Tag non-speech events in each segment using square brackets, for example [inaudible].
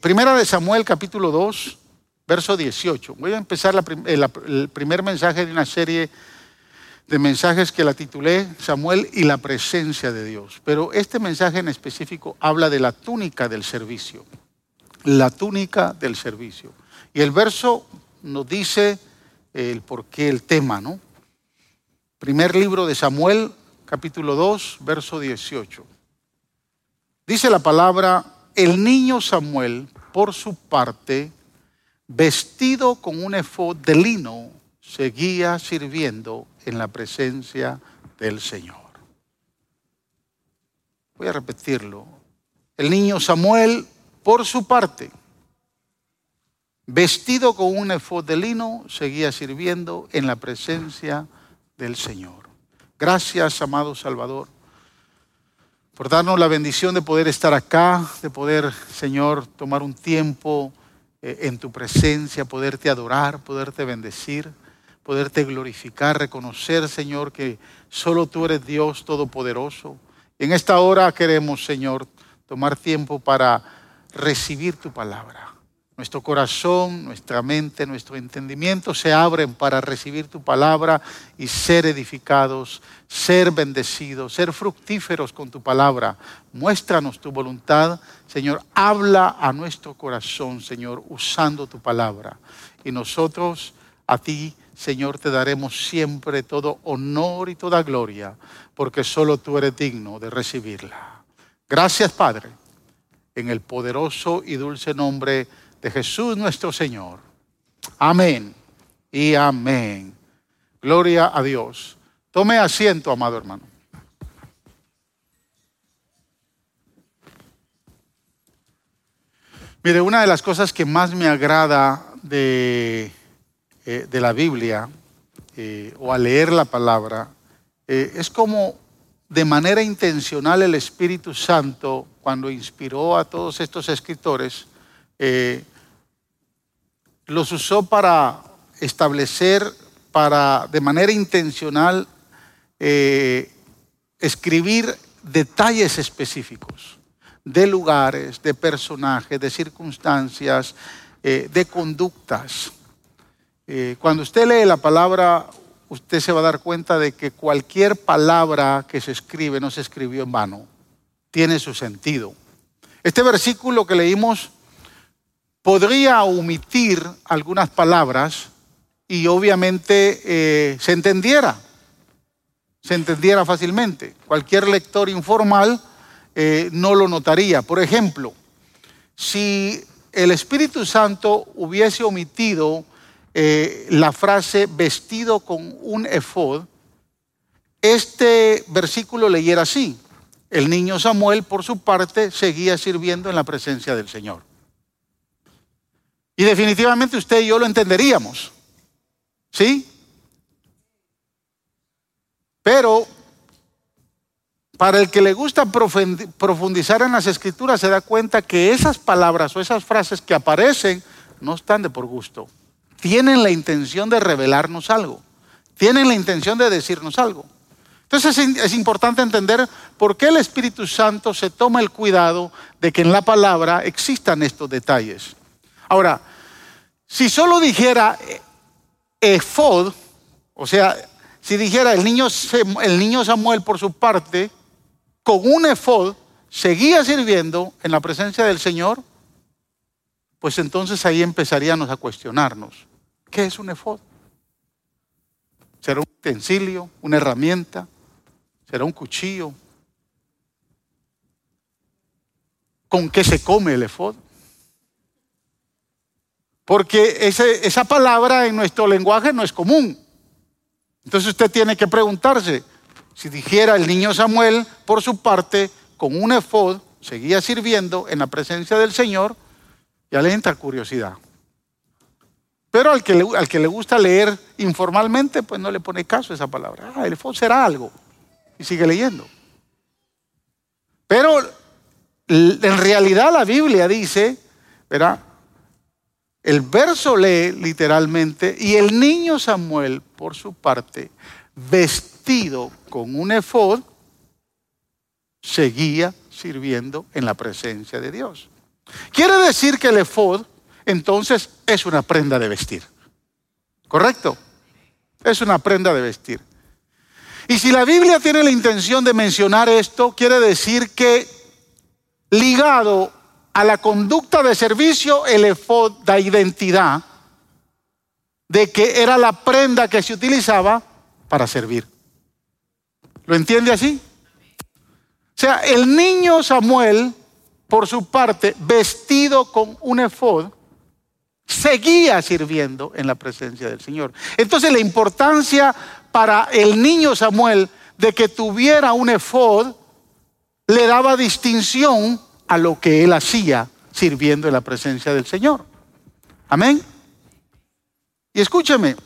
Primera de Samuel capítulo 2, verso 18. Voy a empezar el primer mensaje de una serie de mensajes que la titulé Samuel y la presencia de Dios. Pero este mensaje en específico habla de la túnica del servicio. La túnica del servicio. Y el verso nos dice el porqué, el tema, ¿no? Primer libro de Samuel, capítulo 2, verso 18. Dice la palabra, el niño Samuel, por su parte, vestido con un efod de lino, seguía sirviendo en la presencia del Señor. Voy a repetirlo. El niño Samuel, por su parte, vestido con un efod de lino, seguía sirviendo en la presencia del Señor. Gracias, amado Salvador por darnos la bendición de poder estar acá, de poder, Señor, tomar un tiempo eh, en tu presencia, poderte adorar, poderte bendecir, poderte glorificar, reconocer, Señor, que solo tú eres Dios Todopoderoso. En esta hora queremos, Señor, tomar tiempo para recibir tu palabra. Nuestro corazón, nuestra mente, nuestro entendimiento se abren para recibir tu palabra y ser edificados, ser bendecidos, ser fructíferos con tu palabra. Muéstranos tu voluntad, Señor. Habla a nuestro corazón, Señor, usando tu palabra. Y nosotros a ti, Señor, te daremos siempre todo honor y toda gloria, porque solo tú eres digno de recibirla. Gracias, Padre, en el poderoso y dulce nombre de Jesús nuestro Señor. Amén y amén. Gloria a Dios. Tome asiento, amado hermano. Mire, una de las cosas que más me agrada de, eh, de la Biblia eh, o al leer la palabra eh, es como de manera intencional el Espíritu Santo, cuando inspiró a todos estos escritores, los usó para establecer, para de manera intencional eh, escribir detalles específicos de lugares, de personajes, de circunstancias, eh, de conductas. Eh, cuando usted lee la palabra, usted se va a dar cuenta de que cualquier palabra que se escribe no se escribió en vano, tiene su sentido. Este versículo que leímos podría omitir algunas palabras y obviamente eh, se entendiera, se entendiera fácilmente. Cualquier lector informal eh, no lo notaría. Por ejemplo, si el Espíritu Santo hubiese omitido eh, la frase vestido con un efod, este versículo leyera así. El niño Samuel, por su parte, seguía sirviendo en la presencia del Señor. Y definitivamente usted y yo lo entenderíamos. ¿Sí? Pero para el que le gusta profundizar en las escrituras se da cuenta que esas palabras o esas frases que aparecen no están de por gusto. Tienen la intención de revelarnos algo. Tienen la intención de decirnos algo. Entonces es, importante entender por qué el Espíritu Santo se toma el cuidado de que en la palabra existan estos detalles. Ahora, si solo dijera eh, efod, o sea, si dijera el niño, el niño Samuel por su parte, con un efod, seguía sirviendo en la presencia del Señor, pues entonces ahí empezaríamos a cuestionarnos, ¿qué es un efod? ¿Será un utensilio, una herramienta? ¿Será un cuchillo? ¿Con qué se come el efod? Porque esa palabra en nuestro lenguaje no es común. Entonces usted tiene que preguntarse, si dijera el niño Samuel, por su parte, con un efod, seguía sirviendo en la presencia del Señor, ya le entra curiosidad. Pero al que, le, al que le gusta leer informalmente, pues no le pone caso a esa palabra. Ah, el efod será algo. Y sigue leyendo. Pero en realidad la Biblia dice, ¿verdad? El verso lee literalmente, y el niño Samuel, por su parte, vestido con un efod, seguía sirviendo en la presencia de Dios. Quiere decir que el efod entonces es una prenda de vestir. ¿Correcto? Es una prenda de vestir. Y si la Biblia tiene la intención de mencionar esto, quiere decir que ligado a la conducta de servicio, el efod da identidad de que era la prenda que se utilizaba para servir. ¿Lo entiende así? O sea, el niño Samuel, por su parte, vestido con un efod, seguía sirviendo en la presencia del Señor. Entonces la importancia para el niño Samuel de que tuviera un efod le daba distinción a lo que él hacía sirviendo en la presencia del Señor. Amén. Y escúcheme,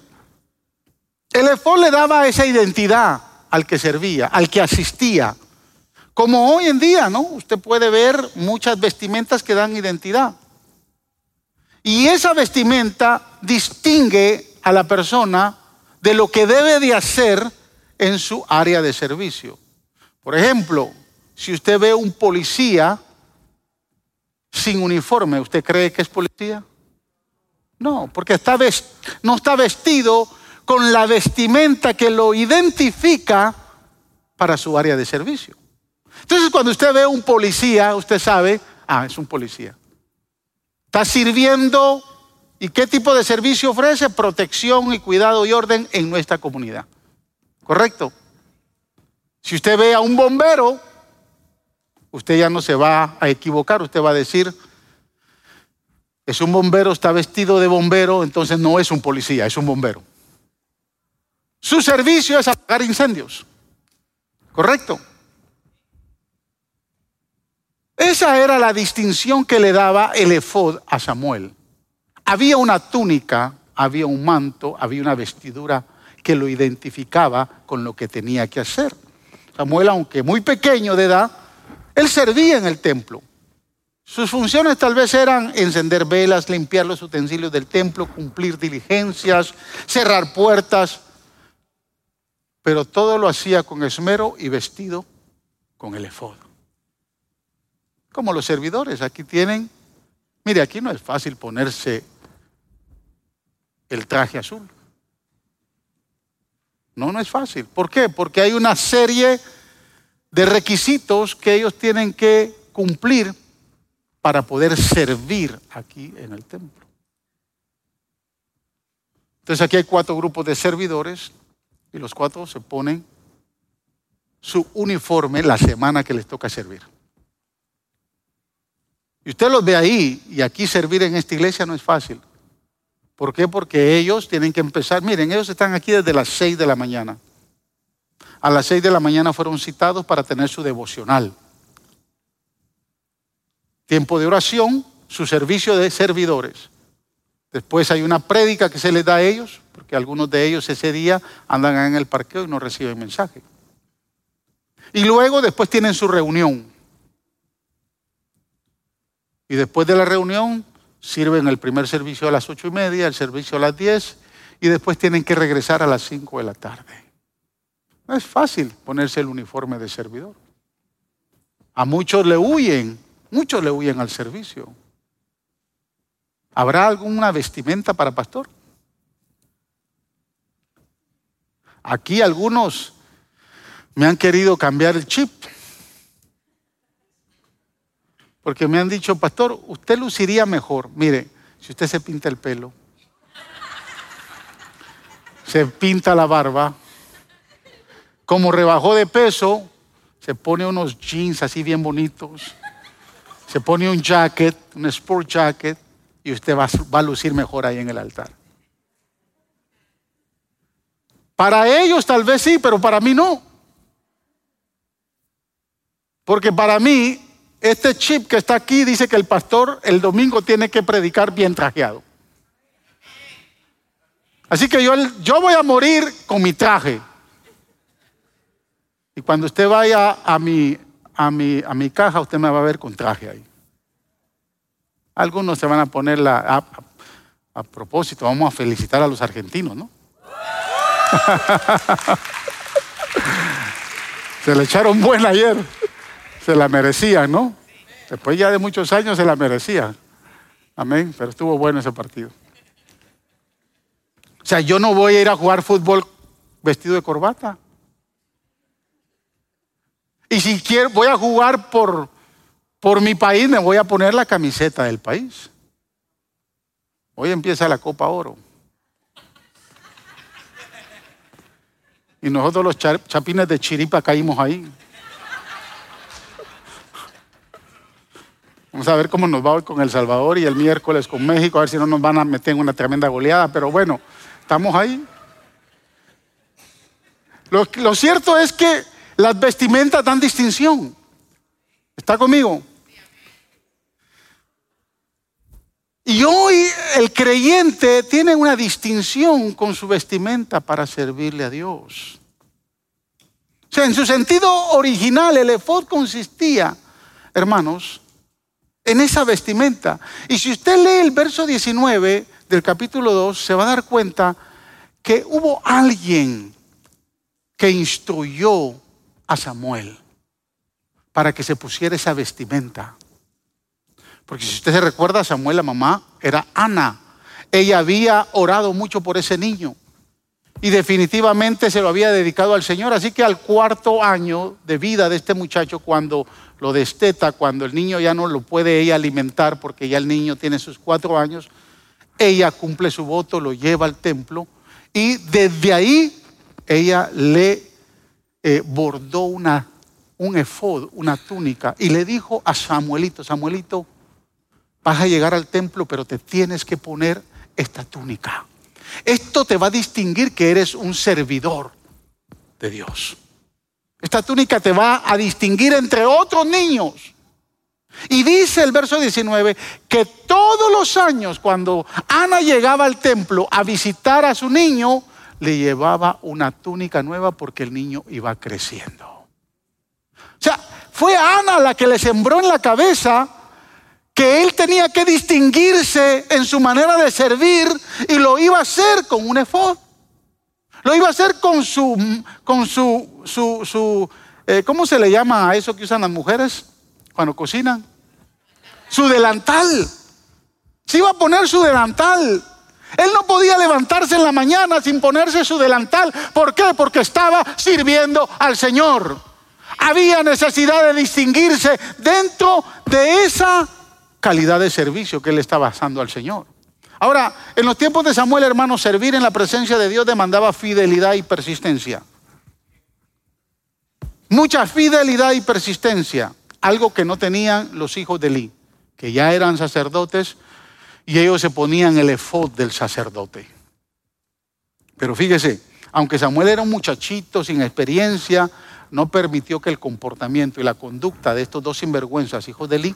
el efod le daba esa identidad al que servía, al que asistía. Como hoy en día, ¿no? Usted puede ver muchas vestimentas que dan identidad. Y esa vestimenta distingue a la persona de lo que debe de hacer en su área de servicio. Por ejemplo, si usted ve un policía sin uniforme, ¿usted cree que es policía? No, porque no está vestido con la vestimenta que lo identifica para su área de servicio. Entonces, cuando usted ve un policía, usted sabe, ah, es un policía. Está sirviendo y qué tipo de servicio ofrece? Protección y cuidado y orden en nuestra comunidad. ¿Correcto? Si usted ve a un bombero, usted ya no se va a equivocar, usted va a decir, es un bombero, está vestido de bombero, entonces no es un policía, es un bombero. Su servicio es apagar incendios. ¿Correcto? Esa era la distinción que le daba el efod a Samuel. Había una túnica, había un manto, había una vestidura que lo identificaba con lo que tenía que hacer. Samuel, aunque muy pequeño de edad, él servía en el templo. Sus funciones tal vez eran encender velas, limpiar los utensilios del templo, cumplir diligencias, cerrar puertas, pero todo lo hacía con esmero y vestido con el efod como los servidores. Aquí tienen, mire, aquí no es fácil ponerse el traje azul. No, no es fácil. ¿Por qué? Porque hay una serie requisitos que ellos tienen que cumplir para poder servir aquí en el templo. Entonces aquí hay cuatro grupos de servidores y los cuatro se ponen su uniforme la semana que les toca servir. Y usted los ve ahí, y aquí servir en esta iglesia no es fácil. ¿Por qué? Porque ellos tienen que empezar, miren, ellos están aquí desde las 6 de la mañana. A las 6 de la mañana fueron citados para tener su devocional. Tiempo de oración, su servicio de servidores. Después hay una prédica que se les da a ellos, porque algunos de ellos ese día andan en el parqueo y no reciben mensaje. Y luego después tienen su reunión. Y después de la reunión sirven el primer servicio a las ocho y media, el servicio a las diez y después tienen que regresar a las cinco de la tarde. No es fácil ponerse el uniforme de servidor. A muchos le huyen, muchos le huyen al servicio. ¿Habrá alguna vestimenta para pastor? Aquí algunos me han querido cambiar el chip. Porque me han dicho, pastor, usted luciría mejor. Mire, si usted se pinta el pelo, se pinta la barba, como rebajó de peso, se pone unos jeans así bien bonitos, se pone un jacket, un sport jacket, y usted va, a lucir mejor ahí en el altar. Para ellos tal vez sí, pero para mí no. Porque para mí este chip que está aquí dice que el pastor el domingo tiene que predicar bien trajeado. Así que yo, yo voy a morir con mi traje. Y cuando usted vaya a mi, a, mi, a mi caja, usted me va a ver con traje ahí. Algunos se van a poner la... A, propósito, vamos a felicitar a los argentinos, ¿no? [laughs] se le echaron buena ayer. Se la merecían, ¿no? Después ya de muchos años se la merecía. Amén, pero estuvo bueno ese partido. O sea, yo no voy a ir a jugar fútbol vestido de corbata. Y si quiero, voy a jugar por, por mi país, me voy a poner la camiseta del país. Hoy empieza la Copa Oro. Y nosotros los chapines de Chiripa caímos ahí. Vamos a ver cómo nos va hoy con El Salvador y el miércoles con México, a ver si no nos van a meter en una tremenda goleada, pero bueno, estamos ahí. Lo, lo cierto es que las vestimentas dan distinción. ¿Está conmigo? Y hoy el creyente tiene una distinción con su vestimenta para servirle a Dios. O sea, en su sentido original, el efod consistía, hermanos, en esa vestimenta. Y si usted lee el verso 19 del capítulo 2, se va a dar cuenta que hubo alguien que instruyó a Samuel para que se pusiera esa vestimenta. Porque si usted se recuerda, Samuel, la mamá, era Ana. Ella había orado mucho por ese niño y definitivamente se lo había dedicado al Señor. Así que al cuarto año de vida de este muchacho, cuando lo desteta, cuando el niño ya no lo puede ella alimentar porque ya el niño tiene sus cuatro años, ella cumple su voto, lo lleva al templo y desde ahí ella le eh, bordó una, un efod, una túnica y le dijo a Samuelito, Samuelito, Vas a llegar al templo, pero te tienes que poner esta túnica. Esto te va a distinguir que eres un servidor de Dios. Esta túnica te va a distinguir entre otros niños. Y dice el verso 19 que todos los años cuando Ana llegaba al templo a visitar a su niño, le llevaba una túnica nueva porque el niño iba creciendo. O sea, fue Ana la que le sembró en la cabeza que él tenía que distinguirse en su manera de servir y lo iba a hacer con un efod. Lo iba a hacer con su, con su, su, su eh, ¿cómo se le llama a eso que usan las mujeres cuando cocinan? Su delantal. Se iba a poner su delantal. Él no podía levantarse en la mañana sin ponerse su delantal. ¿Por qué? Porque estaba sirviendo al Señor. Había necesidad de distinguirse dentro de esa calidad de servicio que él estaba dando al Señor. Ahora, en los tiempos de Samuel, hermano, servir en la presencia de Dios demandaba fidelidad y persistencia. Mucha fidelidad y persistencia, algo que no tenían los hijos de Eli, que ya eran sacerdotes y ellos se ponían el efod del sacerdote. Pero fíjese, aunque Samuel era un muchachito sin experiencia, no permitió que el comportamiento y la conducta de estos dos sinvergüenzas, hijos de Eli,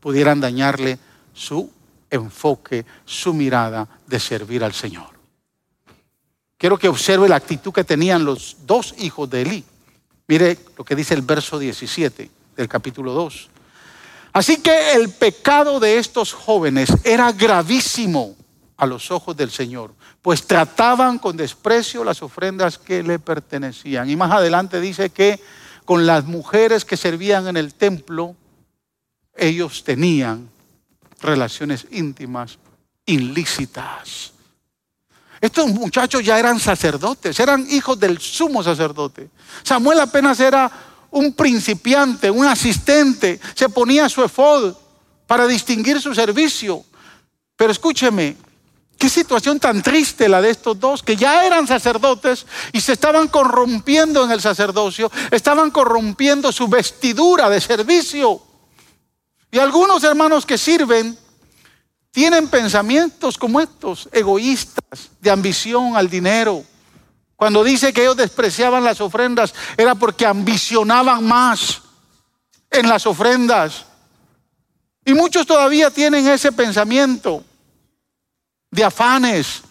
pudieran dañarle su enfoque, su mirada de servir al Señor. Quiero que observe la actitud que tenían los dos hijos de Elí. Mire lo que dice el verso 17 del capítulo 2. Así que el pecado de estos jóvenes era gravísimo a los ojos del Señor, pues trataban con desprecio las ofrendas que le pertenecían. Y más adelante dice que con las mujeres que servían en el templo, ellos tenían relaciones íntimas ilícitas. Estos muchachos ya eran sacerdotes, eran hijos del sumo sacerdote. Samuel apenas era un principiante, un asistente, se ponía su efod para distinguir su servicio. Pero escúcheme, qué situación tan triste la de estos dos, que ya eran sacerdotes y se estaban corrompiendo en el sacerdocio, estaban corrompiendo su vestidura de servicio. Y algunos hermanos que sirven tienen pensamientos como estos, egoístas, de ambición al dinero. Cuando dice que ellos despreciaban las ofrendas, era porque ambicionaban más en las ofrendas. Y muchos todavía tienen ese pensamiento de afanes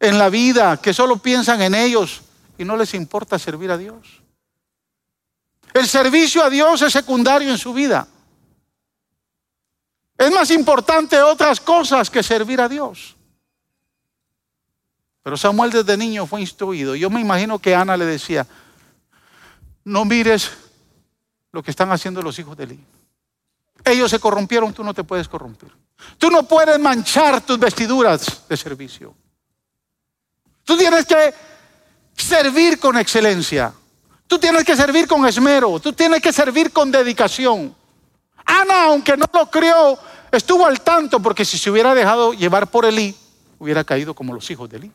en la vida, que solo piensan en ellos y no les importa servir a Dios. El servicio a Dios es secundario en su vida. Es más importante otras cosas que servir a Dios. Pero Samuel desde niño fue instruido. Yo me imagino que Ana le decía, no mires lo que están haciendo los hijos de Eli. Ellos se corrompieron, tú no te puedes corromper. Tú no puedes manchar tus vestiduras de servicio. Tú tienes que servir con excelencia. Tú tienes que servir con esmero. Tú tienes que servir con dedicación. Ana, aunque no lo crió, estuvo al tanto porque si se hubiera dejado llevar por Elí, hubiera caído como los hijos de Elí.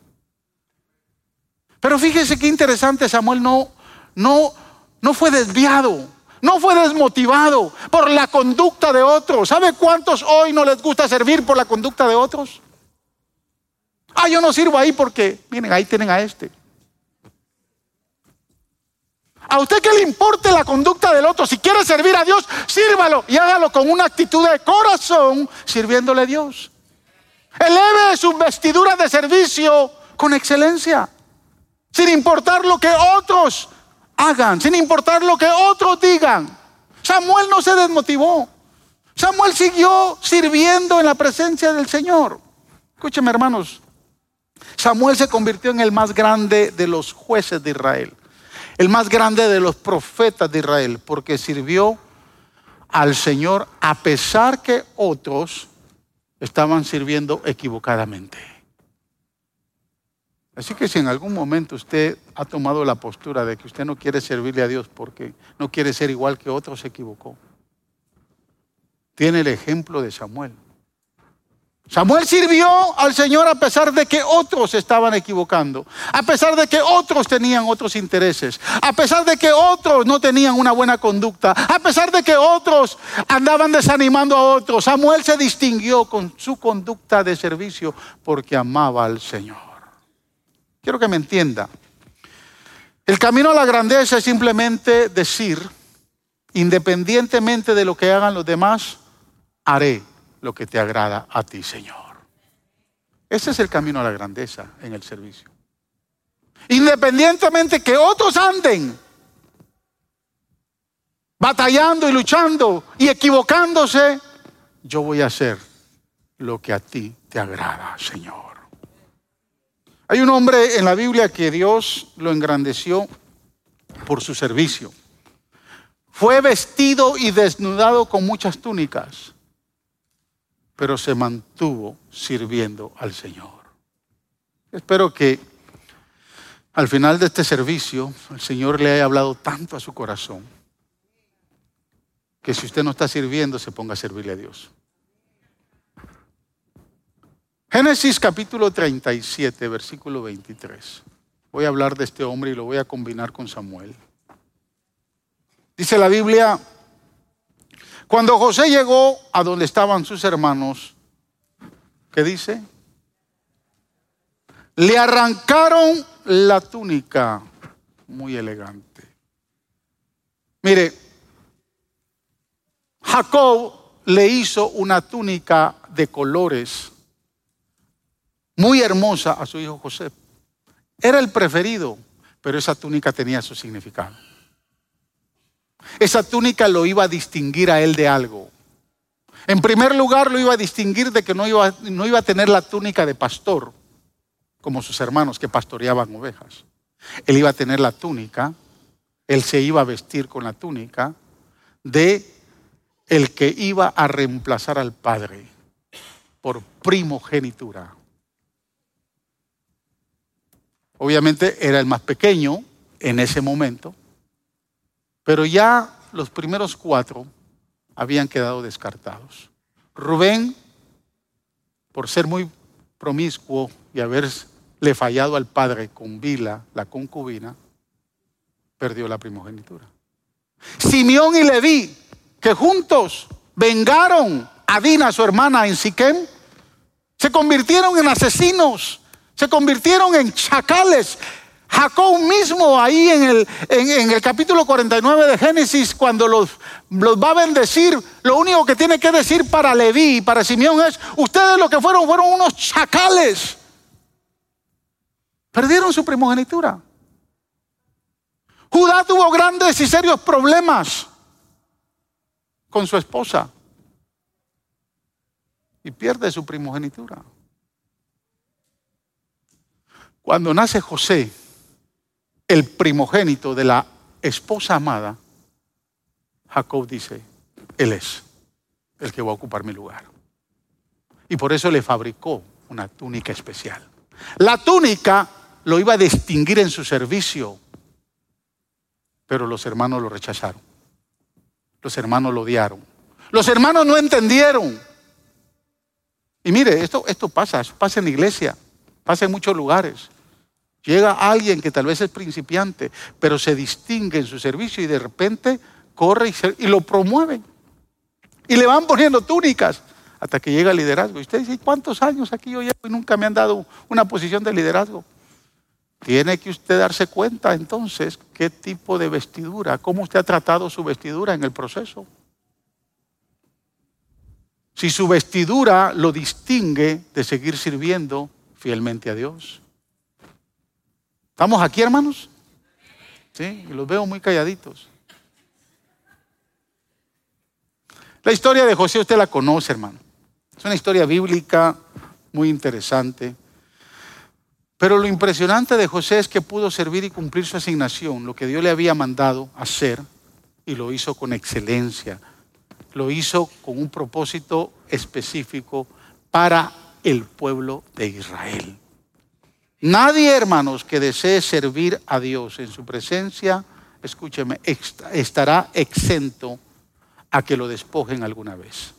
Pero fíjese qué interesante, Samuel no, no, no fue desviado, no fue desmotivado por la conducta de otros. ¿Sabe cuántos hoy no les gusta servir por la conducta de otros? Ah, yo no sirvo ahí porque, miren, ahí tienen a este. A usted que le importe la conducta del otro, si quiere servir a Dios, sírvalo y hágalo con una actitud de corazón, sirviéndole a Dios. Eleve sus vestiduras de servicio con excelencia, sin importar lo que otros hagan, sin importar lo que otros digan. Samuel no se desmotivó. Samuel siguió sirviendo en la presencia del Señor. Escúcheme, hermanos. Samuel se convirtió en el más grande de los jueces de Israel, el más grande de los profetas de Israel, porque sirvió al Señor a pesar que otros estaban sirviendo equivocadamente. Así que si en algún momento usted ha tomado la postura de que usted no quiere servirle a Dios porque no quiere ser igual que otros, se equivocó. Tiene el ejemplo de Samuel. Samuel sirvió al Señor a pesar de que otros estaban equivocando, a pesar de que otros tenían otros intereses, a pesar de que otros no tenían una buena conducta, a pesar de que otros andaban desanimando a otros. Samuel se distinguió con su conducta de servicio porque amaba al Señor. Quiero que me entienda. El camino a la grandeza es simplemente decir, independientemente de lo que hagan los demás, haré lo que te agrada a ti, Señor. Ese es el camino a la grandeza en el servicio. Independientemente que otros anden batallando y luchando y equivocándose, yo voy a hacer lo que a ti te agrada, Señor. Hay un hombre en la Biblia que Dios lo engrandeció por su servicio. Fue vestido y desnudado con muchas túnicas pero se mantuvo sirviendo al Señor. Espero que al final de este servicio el Señor le haya hablado tanto a su corazón que si usted no está sirviendo se ponga a servirle a Dios. Génesis capítulo 37, versículo 23. Voy a hablar de este hombre y lo voy a combinar con Samuel. Dice la Biblia, cuando José llegó a donde estaban sus hermanos, ¿qué dice? Le arrancaron la túnica, muy elegante. Mire, Jacob le hizo una túnica de colores muy hermosa a su hijo José. Era el preferido, pero esa túnica tenía su significado. Esa túnica lo iba a distinguir a él de algo. En primer lugar, lo iba a distinguir de que no iba, no iba a tener la túnica de pastor, como sus hermanos que pastoreaban ovejas. Él iba a tener la túnica, él se iba a vestir con la túnica de el que iba a reemplazar al padre por primogenitura. Obviamente era el más pequeño en ese momento, pero ya los primeros cuatro habían quedado descartados. Rubén, por ser muy promiscuo y haberle fallado al padre con Vila, la concubina, perdió la primogenitura. Simeón y Leví, que juntos vengaron a Dina, su hermana, en Siquem, se convirtieron en asesinos, se convirtieron en chacales, Jacob mismo ahí en el, en, el capítulo 49 de Génesis, cuando los, los, va a bendecir, lo único que tiene que decir para Leví y para Simeón es, ustedes lo que fueron fueron unos chacales. Perdieron su primogenitura. Judá tuvo grandes y serios problemas con su esposa y pierde su primogenitura. Cuando nace José, el primogénito de la esposa amada, Jacob dice, Él es. el que va a ocupar mi lugar. Y por eso le fabricó una túnica especial. La túnica lo iba a distinguir en su servicio, pero los hermanos lo rechazaron. Los hermanos lo odiaron. Los hermanos no entendieron. Y mire, esto, esto pasa, pasa en la iglesia, pasa en muchos lugares. Llega alguien que tal vez es principiante, pero se distingue en su servicio y de repente corre y, lo promueven. Y le van poniendo túnicas hasta que llega el liderazgo. Y usted dice, ¿cuántos años aquí yo llevo y nunca me han dado una posición de liderazgo? Tiene que usted darse cuenta entonces qué tipo de vestidura, cómo usted ha tratado su vestidura en el proceso. Si su vestidura lo distingue de seguir sirviendo fielmente a Dios. ¿Estamos aquí, hermanos? Sí, y los veo muy calladitos. La historia de José usted la conoce, hermano. Es una historia bíblica muy interesante. Pero lo impresionante de José es que pudo servir y cumplir su asignación, lo que Dios le había mandado hacer, y lo hizo con excelencia. Lo hizo con un propósito específico para el pueblo de Israel. Nadie, hermanos, que desee servir a Dios en su presencia, escúcheme, estará exento a que lo despojen alguna vez.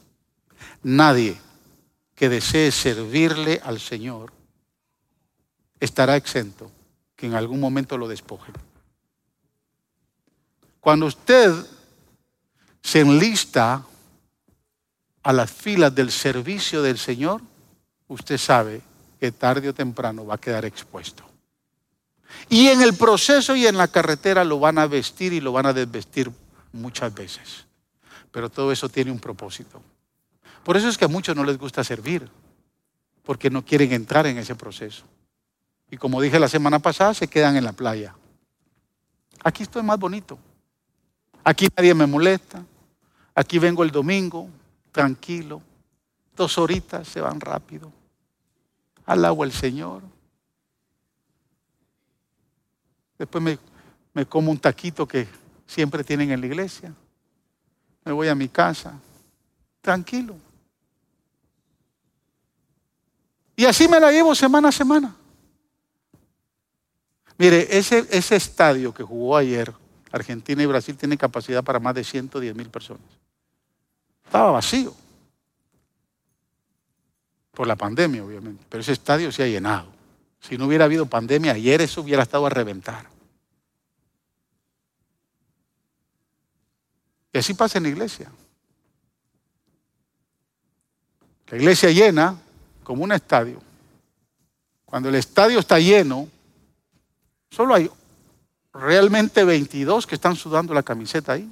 Nadie que desee servirle al Señor estará exento que en algún momento lo despojen. Cuando usted se enlista a las filas del servicio del Señor, usted sabe que tarde o temprano va a quedar expuesto. Y en el proceso y en la carretera lo van a vestir y lo van a desvestir muchas veces. Pero todo eso tiene un propósito. Por eso es que a muchos no les gusta servir, porque no quieren entrar en ese proceso. Y como dije la semana pasada, se quedan en la playa. Aquí estoy más bonito. Aquí nadie me molesta. Aquí vengo el domingo, tranquilo. Dos horitas se van rápido. Al agua el Señor. Después me, me como un taquito que siempre tienen en la iglesia. Me voy a mi casa. Tranquilo. Y así me la llevo semana a semana. Mire, ese, ese estadio que jugó ayer, Argentina y Brasil, tiene capacidad para más de 110 mil personas. Estaba vacío. Por la pandemia, obviamente. Pero ese estadio se ha llenado. Si no hubiera habido pandemia, ayer eso hubiera estado a reventar. Y así pasa en la iglesia. La iglesia llena como un estadio. Cuando el estadio está lleno, Solo hay realmente 22 que están sudando la camiseta ahí.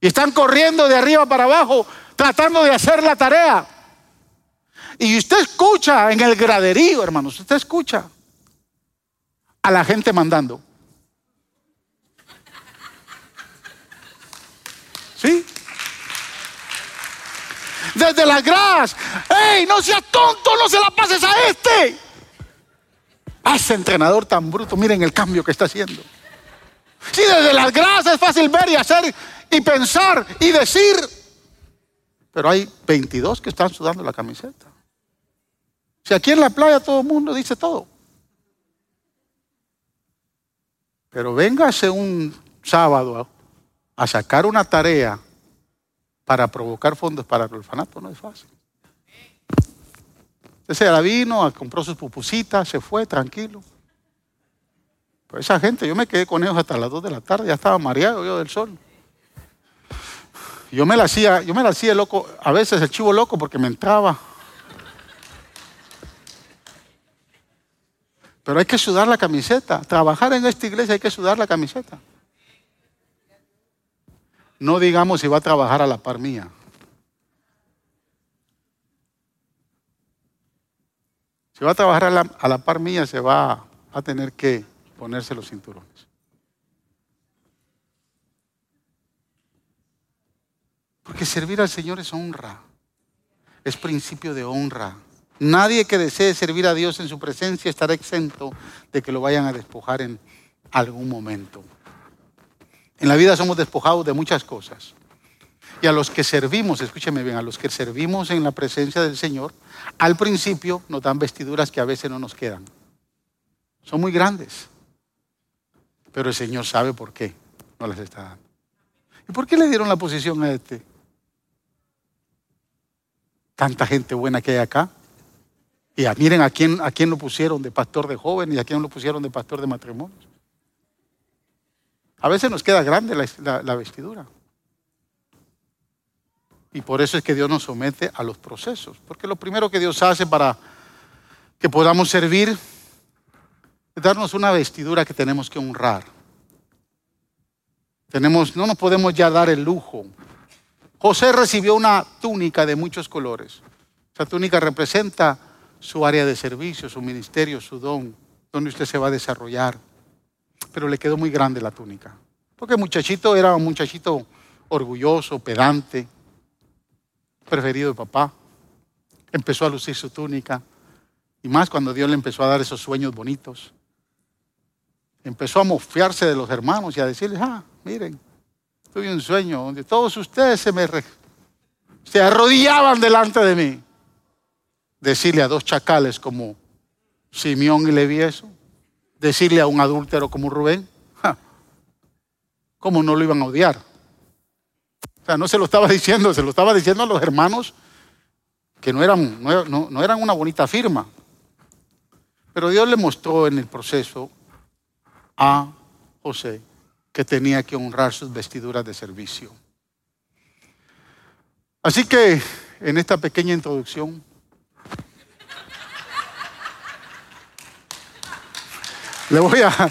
Y están corriendo de arriba para abajo tratando de hacer la tarea. Y usted escucha en el graderío, hermanos, usted escucha a la gente mandando. ¿Sí? Desde las gradas. ¡Ey, no seas tonto, no se la pases a este! Ah, ese entrenador tan bruto, miren el cambio que está haciendo. Sí, desde las gracias es fácil ver y hacer y pensar y decir. Pero hay 22 que están sudando la camiseta. Si aquí en la playa todo el mundo dice todo. Pero véngase un sábado a sacar una tarea para provocar fondos para el orfanato, no es fácil. Ese la vino, compró sus pupusitas, se fue tranquilo. Pues esa gente, yo me quedé con ellos hasta las 2 de la tarde, ya estaba mareado yo del sol. Yo me la hacía, yo me la loco, a veces el chivo loco porque me entraba. Pero hay que sudar la camiseta. Trabajar en esta iglesia hay que sudar la camiseta. No digamos si va a trabajar a la par mía. Si va a trabajar a la, par mía, se va a tener que ponerse los cinturones. Porque servir al Señor es honra, es principio de honra. Nadie que desee servir a Dios en su presencia estará exento de que lo vayan a despojar en algún momento. En la vida somos despojados de muchas cosas. Y a los que servimos, escúcheme bien, a los que servimos en la presencia del Señor, al principio nos dan vestiduras que a veces no nos quedan. Son muy grandes. Pero el Señor sabe por qué no las está dando. ¿Y por qué le dieron la posición a este? Tanta gente buena que hay acá. Y miren a quién, a quién lo pusieron de pastor de joven y a quién lo pusieron de pastor de matrimonio. A veces nos queda grande la, vestidura. Y por eso es que Dios nos somete a los procesos. Porque lo primero que Dios hace para que podamos servir darnos una vestidura que tenemos que honrar. Tenemos, no nos podemos ya dar el lujo. José recibió una túnica de muchos colores. Esa túnica representa su área de servicio, su ministerio, su don, donde usted se va a desarrollar. Pero le quedó muy grande la túnica. Porque el muchachito era un muchachito orgulloso, pedante, preferido de papá. Empezó a lucir su túnica. Y más cuando Dios le empezó a dar esos sueños bonitos. Empezó a mofiarse de los hermanos y a decirles, ah, miren, tuve un sueño donde todos ustedes se me se arrodillaban delante de mí decirle a dos chacales como Simeón y Levi eso, decirle a un adúltero como Rubén, ¿cómo no lo iban a odiar? O sea, no se lo estaba [laughs] diciendo, se lo estaba diciendo a los hermanos que no eran, no eran una bonita firma. Pero Dios le mostró en el proceso a José que tenía que honrar sus vestiduras de servicio. Así que en esta pequeña introducción Le voy a.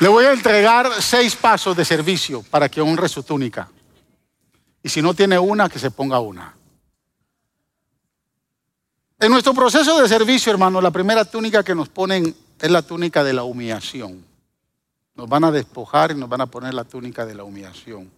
Le voy a entregar seis pasos de servicio para que honre su túnica. Y si no tiene una, que se ponga una. En nuestro proceso de servicio, hermano, la primera túnica que nos ponen es la túnica de la humillación. Nos van a despojar y nos van a poner la túnica de la humillación.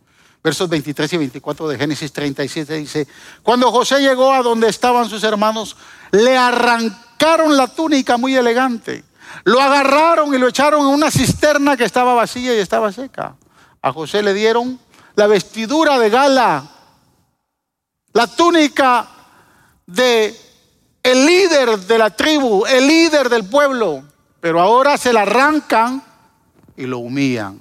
Versos 23 y 24 de Génesis 37 dice, cuando José llegó a donde estaban sus hermanos, le arrancó sacaron la túnica muy elegante. Lo agarraron y lo echaron en una cisterna que estaba vacía y estaba seca. A José le dieron la vestidura de gala, la túnica de el líder de la tribu, el líder del pueblo, pero ahora se la arrancan y lo humillan.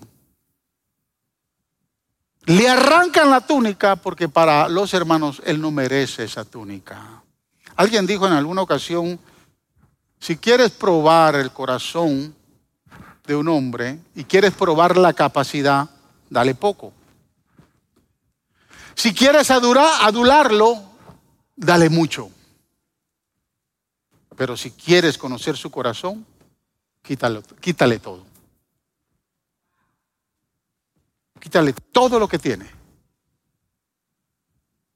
Le arrancan la túnica porque para los hermanos él no merece esa túnica. Alguien dijo en alguna ocasión, si quieres probar el corazón de un hombre y quieres probar la capacidad, dale poco. Si quieres adularlo, dale mucho. Pero si quieres conocer su corazón, quítale, quítale todo. Quítale todo lo que tiene.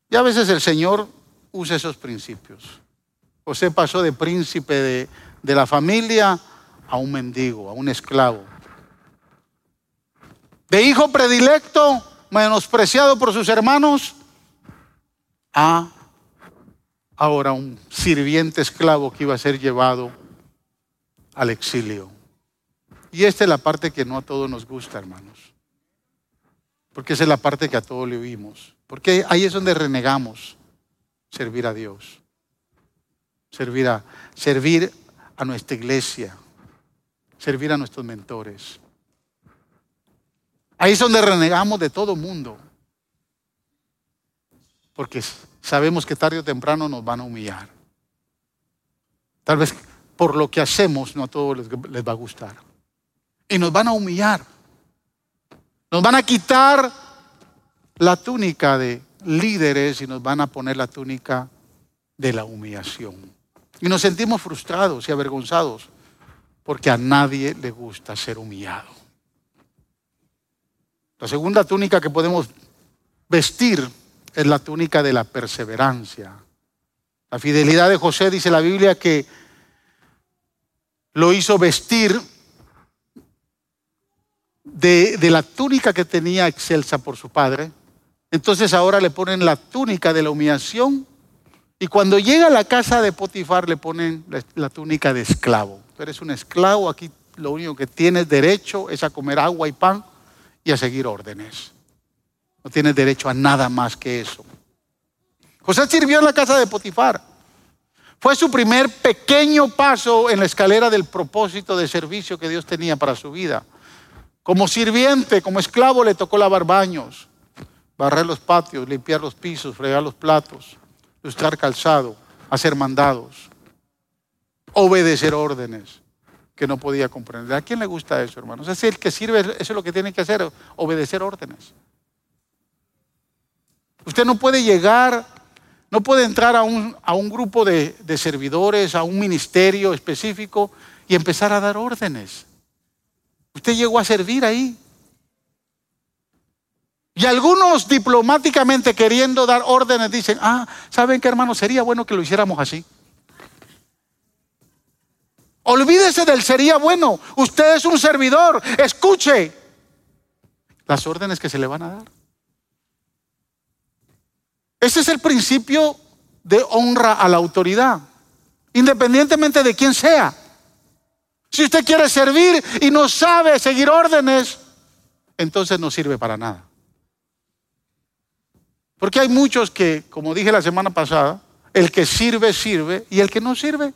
Y a veces el Señor usa esos principios. José pasó de príncipe de, de la familia a un mendigo, a un esclavo. De hijo predilecto, menospreciado por sus hermanos, a ahora un sirviente esclavo que iba a ser llevado al exilio. Y esta es la parte que no a todos nos gusta, hermanos. Porque esa es la parte que a todos le oímos. Porque ahí es donde renegamos servir a Dios servir a, servir a nuestra iglesia, servir a nuestros mentores. Ahí es donde renegamos de todo mundo. Porque sabemos que tarde o temprano nos van a humillar. Tal vez por lo que hacemos no a todos les, va a gustar. Y nos van a humillar. Nos van a quitar la túnica de líderes y nos van a poner la túnica de la humillación. Y nos sentimos frustrados y avergonzados porque a nadie le gusta ser humillado. La segunda túnica que podemos vestir es la túnica de la perseverancia. La fidelidad de José dice la Biblia que lo hizo vestir de, de, la túnica que tenía excelsa por su padre. Entonces ahora le ponen la túnica de la humillación y cuando llega a la casa de Potifar le ponen la, túnica de esclavo. Tú eres un esclavo, aquí lo único que tienes derecho es a comer agua y pan. y a seguir órdenes. No tienes derecho a nada más que eso. José sirvió en la casa de Potifar. Fue su primer pequeño paso en la escalera del propósito de servicio que Dios tenía para su vida. Como sirviente, como esclavo, le tocó lavar baños, barrer los patios, limpiar los pisos, fregar los platos, lustrar calzado, hacer mandados, obedecer órdenes que no podía comprender. ¿A quién le gusta eso, hermanos? Es el que sirve, eso es lo que tiene que hacer, obedecer órdenes. Usted no puede llegar, no puede entrar a un, a un grupo de, de servidores, a un ministerio específico y empezar a dar órdenes. Usted llegó a servir ahí. Y algunos diplomáticamente queriendo dar órdenes dicen, ah, ¿saben qué hermano? Sería bueno que lo hiciéramos así. Olvídese del sería bueno. Usted es un servidor. Escuche las órdenes que se le van a dar. Ese es el principio de honra a la autoridad, independientemente de quién sea. Si usted quiere servir y no sabe seguir órdenes, entonces no sirve para nada. Porque hay muchos que, como dije la semana pasada, el que sirve, sirve, y el que no sirve,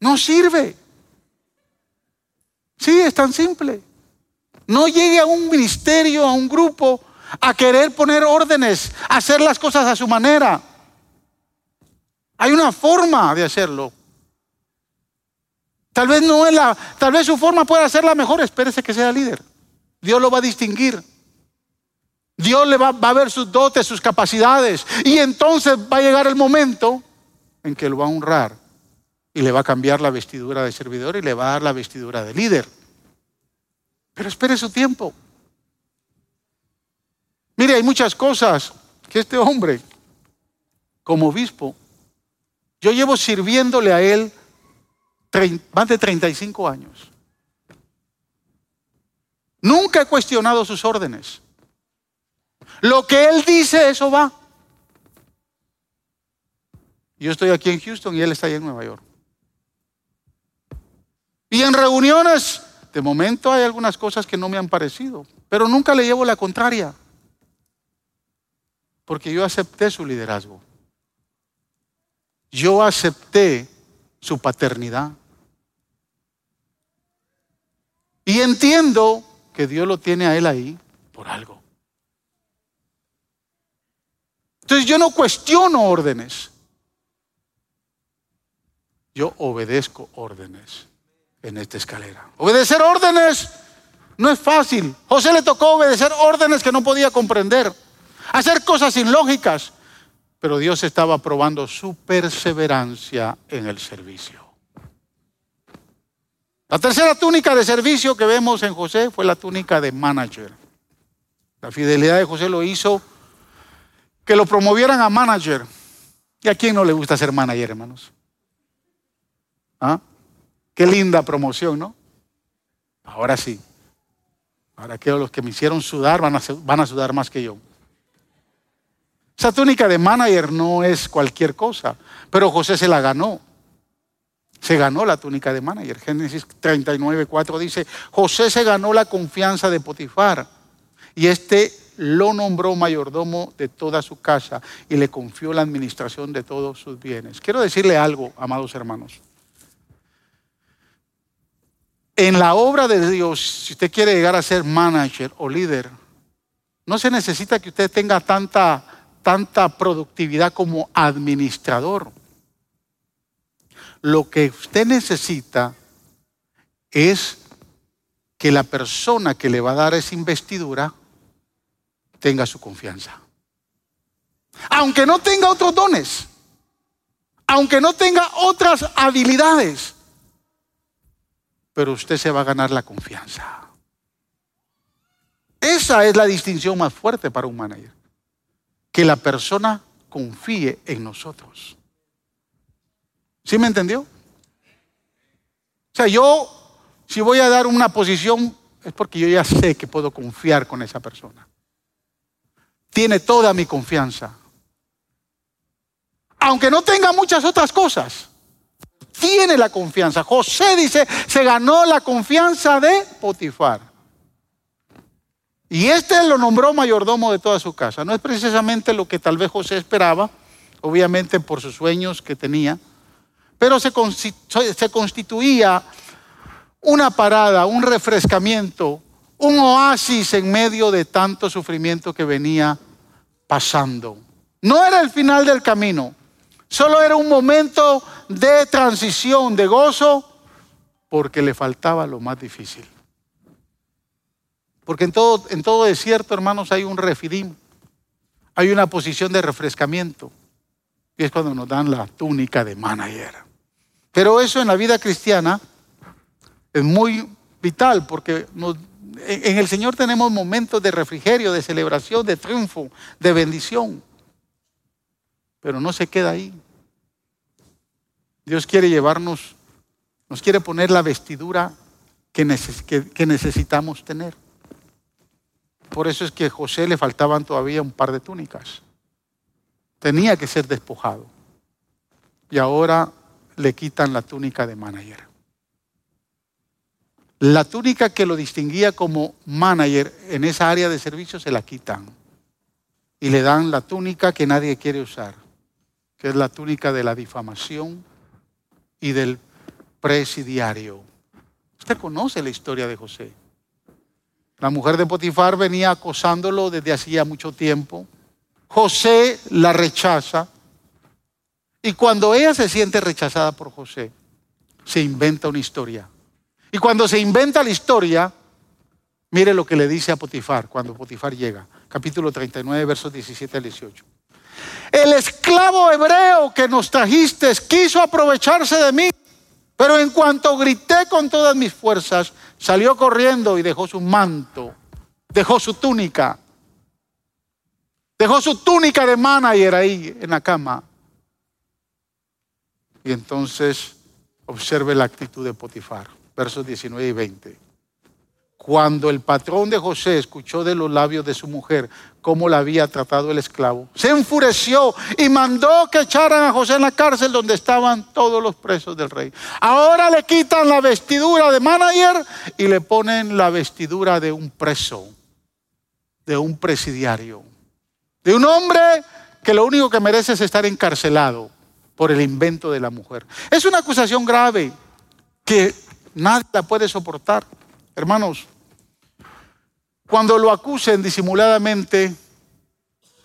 no sirve. Sí, es tan simple. No llegue a un ministerio, a un grupo, a querer poner órdenes, a hacer las cosas a su manera. Hay una forma de hacerlo. Tal vez no es la, tal vez su forma pueda ser la mejor, espérese que sea líder. Dios lo va a distinguir. Dios le va, va, a ver sus dotes, sus capacidades. Y entonces va a llegar el momento en que lo va a honrar. Y le va a cambiar la vestidura de servidor y le va a dar la vestidura de líder. Pero espere su tiempo. Mire, hay muchas cosas que este hombre, como obispo, yo llevo sirviéndole a él más de 35 años. Nunca he cuestionado sus órdenes. Lo que él dice, eso va. Yo estoy aquí en Houston y él está allá en Nueva York. Y en reuniones, de momento hay algunas cosas que no me han parecido, pero nunca le llevo la contraria porque yo acepté su liderazgo. Yo acepté su paternidad. Y entiendo que Dios lo tiene a él ahí por algo. Entonces yo no cuestiono órdenes. Yo obedezco órdenes en esta escalera. Obedecer órdenes no es fácil. José le tocó obedecer órdenes que no podía comprender hacer cosas ilógicas. Pero Dios estaba probando su perseverancia en el servicio. La tercera túnica de servicio que vemos en José fue la túnica de manager. La fidelidad de José lo hizo que lo promovieran a manager. ¿Y a quién no le gusta ser manager, hermanos? ¿Ah? Qué linda promoción, ¿no? Ahora sí. Ahora que los que me hicieron sudar van a, van a sudar más que yo. Esa túnica de manager no es cualquier cosa, pero José se la ganó. Se ganó la túnica de manager. Génesis 39, 4 dice, José se ganó la confianza de Potifar y este lo nombró mayordomo de toda su casa y le confió la administración de todos sus bienes. Quiero decirle algo, amados hermanos. En la obra de Dios, si usted quiere llegar a ser manager o líder, no se necesita que usted tenga tanta tanta productividad como administrador. Lo que usted necesita es que la persona que le va a dar esa investidura tenga su confianza. Aunque no tenga otros dones, aunque no tenga otras habilidades, pero usted se va a ganar la confianza. Esa es la distinción más fuerte para un manager que la persona confíe en nosotros. ¿Sí me entendió? O sea, yo, si voy a dar una posición, es porque yo ya sé que puedo confiar con esa persona. Tiene toda mi confianza. Aunque no tenga muchas otras cosas, tiene la confianza. José dice, se ganó la confianza de Potifar. Y este lo nombró mayordomo de toda su casa. No es precisamente lo que tal vez José esperaba, obviamente por sus sueños que tenía, pero se constituía una parada, un refrescamiento, un oasis en medio de tanto sufrimiento que venía pasando. No era el final del camino, solo era un momento de transición, de gozo, porque le faltaba lo más difícil. Porque en todo, en todo desierto, hermanos, hay un refidim, hay una posición de refrescamiento. Y es cuando nos dan la túnica de manager. Pero eso en la vida cristiana es muy vital porque en el Señor tenemos momentos de refrigerio, de celebración, de triunfo, de bendición. Pero no se queda ahí. Dios quiere llevarnos nos quiere poner la vestidura que, necesitamos tener. Por eso es que a José le faltaban todavía un par de túnicas. Tenía que ser despojado. Y ahora le quitan la túnica de manager. La túnica que lo distinguía como manager en esa área de servicio se la quitan. Y le dan la túnica que nadie quiere usar, que es la túnica de la difamación y del presidiario. Usted conoce la historia de José. La mujer de Potifar venía acosándolo desde hacía mucho tiempo. José la rechaza. Y cuando ella se siente rechazada por José, se inventa una historia. Y cuando se inventa la historia, mire lo que le dice a Potifar cuando Potifar llega. Capítulo 39, versos 17 al 18. El esclavo hebreo que nos trajiste quiso aprovecharse de mí pero en cuanto grité con todas mis fuerzas, salió corriendo y dejó su manto, dejó su túnica, dejó su túnica de manager ahí en la cama. Y entonces observe la actitud de Potifar, versos 19 y 20. Cuando el patrón de José escuchó de los labios de su mujer cómo la había tratado el esclavo, se enfureció y mandó que echaran a José en la cárcel donde estaban todos los presos del rey. Ahora le quitan la vestidura de manager y le ponen la vestidura de un preso, de un presidiario, de un hombre que lo único que merece es estar encarcelado por el invento de la mujer. Es una acusación grave que nadie la puede soportar. Hermanos, cuando lo acusen disimuladamente,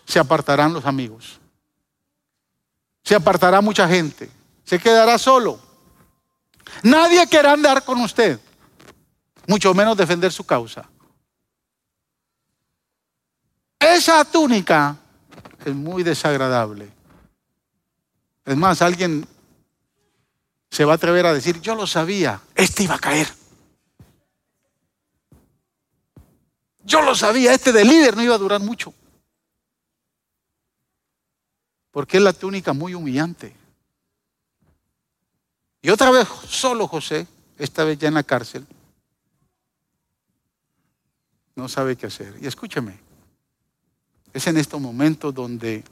se apartarán los amigos. Se apartará mucha gente. Se quedará solo. Nadie querrá andar con usted, mucho menos defender su causa. Esa túnica es muy desagradable. Es más, alguien se va a atrever a decir, yo lo sabía, este iba a caer. Yo lo sabía, este de líder no iba a durar mucho. Porque es la túnica muy humillante. Y otra vez solo José, esta vez ya en la cárcel, no sabe qué hacer. Y escúcheme, es en estos momentos donde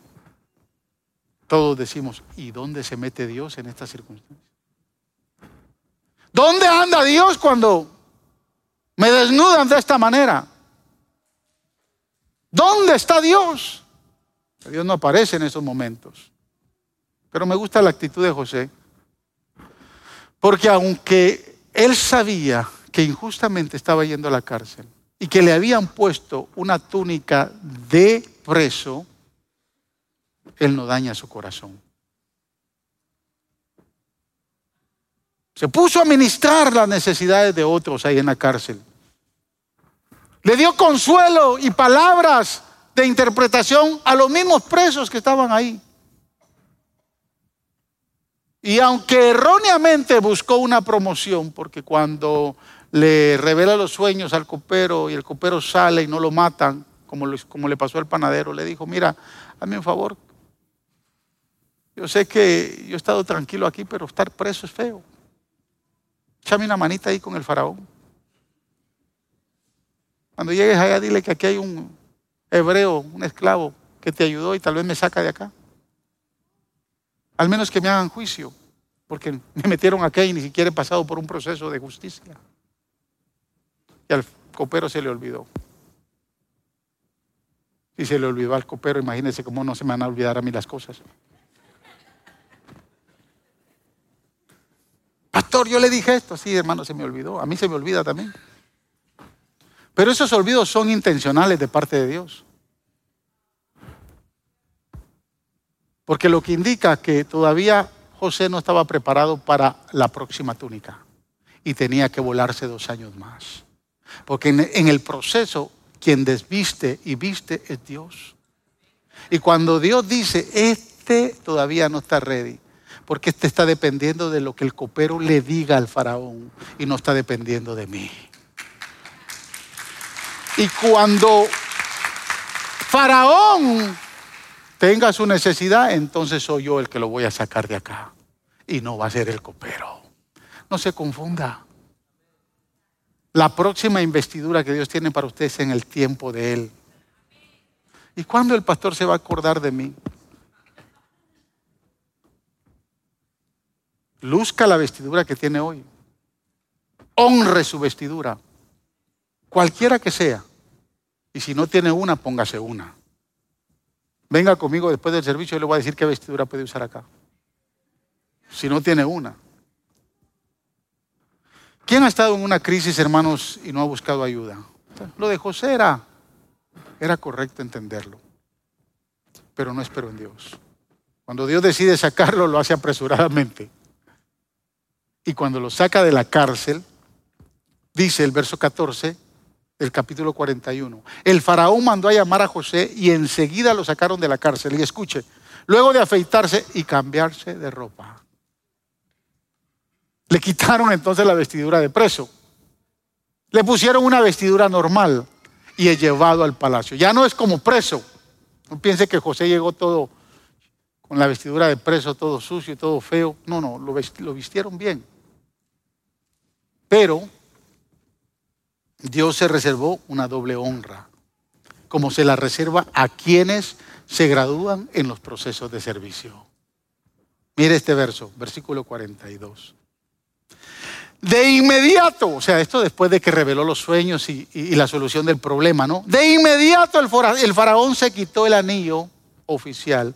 todos decimos, ¿y dónde se mete Dios en estas circunstancias? ¿Dónde anda Dios cuando me desnudan de esta manera? ¿Dónde está Dios? Dios no aparece en esos momentos. Pero me gusta la actitud de José. Porque aunque él sabía que injustamente estaba yendo a la cárcel y que le habían puesto una túnica de preso, él no daña su corazón. Se puso a ministrar las necesidades de otros ahí en la cárcel. Le dio consuelo y palabras de interpretación a los mismos presos que estaban ahí. Y aunque erróneamente buscó una promoción, porque cuando le revela los sueños al copero y el copero sale y no lo matan, como, como le pasó al panadero, le dijo, mira, hazme un favor. Yo sé que yo he estado tranquilo aquí, pero estar preso es feo. Échame una manita ahí con el faraón. Cuando llegues allá, dile que aquí hay un hebreo, un esclavo, que te ayudó y tal vez me saca de acá. Al menos que me hagan juicio, porque [laughs] me metieron acá y ni siquiera he pasado por un proceso de justicia. Y al copero se le olvidó. Si se le olvidó al copero, imagínense cómo no se me van a olvidar a mí las cosas. Pastor, yo le dije esto. Sí, hermano, se me olvidó. A mí se me olvida también. Pero esos olvidos son intencionales de parte de Dios. Porque lo que indica que todavía José no estaba preparado para la próxima túnica y tenía que volarse dos años más. Porque en, el proceso quien desviste y viste es Dios. Y cuando Dios dice, este todavía no está ready, porque este está dependiendo de lo que el copero le diga al faraón y no está dependiendo de mí. Y cuando faraón tenga su necesidad, entonces soy yo el que lo voy a sacar de acá. Y no va a ser el copero. No se confunda. La próxima investidura que Dios tiene para ustedes en el tiempo de Él. ¿Y cuándo el pastor se va a acordar de mí? Luzca la vestidura que tiene hoy. Honre su vestidura. Cualquiera que sea. Y si no tiene una, póngase una. Venga conmigo después del servicio y le voy a decir qué vestidura puede usar acá. Si no tiene una. ¿Quién ha estado en una crisis, hermanos, y no ha buscado ayuda? Lo de José era, era correcto entenderlo, pero no espero en Dios. Cuando Dios decide sacarlo, lo hace apresuradamente. Y cuando lo saca de la cárcel, dice el verso 14, del capítulo 41. El faraón mandó a llamar a José y enseguida lo sacaron de la cárcel. Y escuche, luego de afeitarse y cambiarse de ropa. Le quitaron entonces la vestidura de preso. Le pusieron una vestidura normal y es llevado al palacio. Ya no es como preso. No piense que José llegó todo con la vestidura de preso, todo sucio, todo feo. No, no, lo vistieron bien. Pero Dios se reservó una doble honra, como se la reserva a quienes se gradúan en los procesos de servicio. Mire este verso, versículo 42. De inmediato, o sea, esto después de que reveló los sueños y, la solución del problema, ¿no? De inmediato el, el faraón se quitó el anillo oficial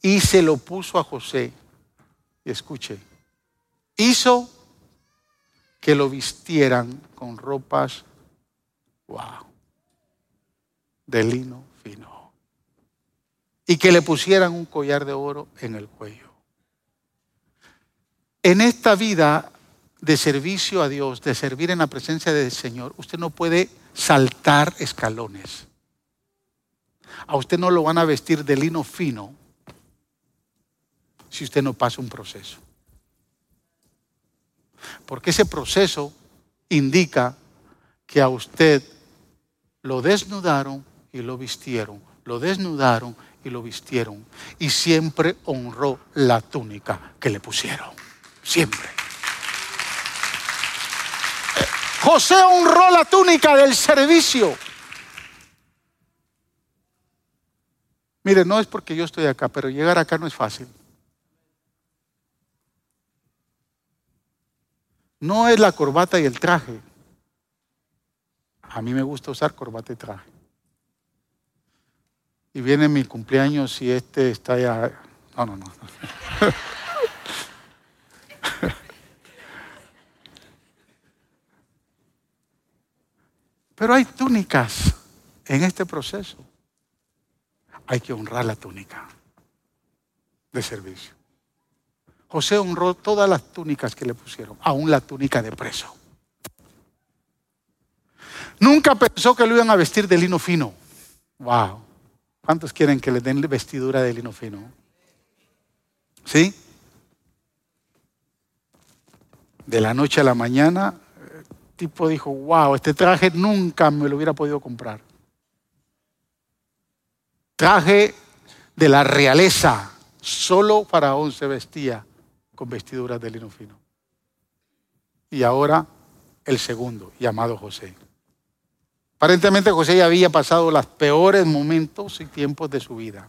y se lo puso a José. Y escuche, hizo que lo vistieran con ropas Wow. De lino fino. Y que le pusieran un collar de oro en el cuello. En esta vida de servicio a Dios, de servir en la presencia del Señor, usted no puede saltar escalones. A usted no lo van a vestir de lino fino si usted no pasa un proceso. Porque ese proceso indica que a usted lo desnudaron y lo vistieron, lo desnudaron y lo vistieron. Y siempre honró la túnica que le pusieron. Siempre. José honró la túnica del servicio. Mire, no es porque yo estoy acá, pero llegar acá no es fácil. No es la corbata y el traje. A mí me gusta usar corbata y traje. Y viene mi cumpleaños y este está ya... No, no, no. [laughs] Pero hay túnicas en este proceso. Hay que honrar la túnica de servicio. José honró todas las túnicas que le pusieron, aún la túnica de preso. Nunca pensó que lo iban a vestir de lino fino. Wow. ¿Cuántos quieren que le den vestidura de lino fino? ¿Sí? De la noche a la mañana, el tipo dijo, wow, este traje nunca me lo hubiera podido comprar. Traje de la realeza. Solo Faraón se vestía con vestiduras de lino fino. Y ahora el segundo, llamado José. Aparentemente José ya había pasado los peores momentos y tiempos de su vida.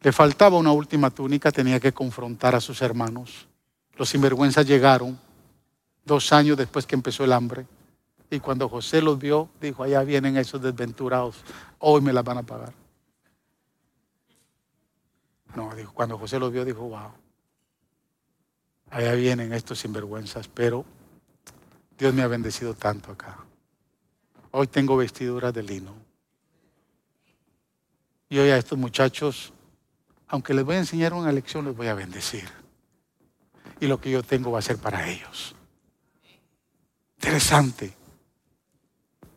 Le faltaba una última túnica, tenía que confrontar a sus hermanos. Los sinvergüenzas llegaron dos años después que empezó el hambre. Y cuando José los vio, dijo, allá vienen esos desventurados, hoy me las van a pagar. No, dijo, cuando José los vio, dijo, wow, allá vienen estos sinvergüenzas, pero Dios me ha bendecido tanto acá. Hoy tengo vestiduras de lino. Y hoy a estos muchachos, aunque les voy a enseñar una lección, les voy a bendecir. Y lo que yo tengo va a ser para ellos. Interesante.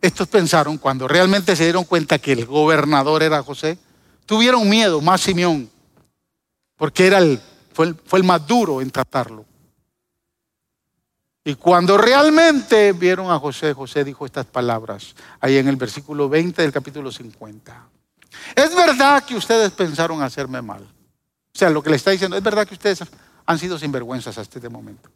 Estos pensaron, cuando realmente se dieron cuenta que el gobernador era José, tuvieron miedo, más Simeón, porque era el, fue, el, fue el más duro en tratarlo. Y cuando realmente vieron a José, José dijo estas palabras, ahí en el versículo 20 del capítulo 50. Es verdad que ustedes pensaron hacerme mal. O sea, lo que le está diciendo, es verdad que ustedes han sido sinvergüenzas hasta este momento.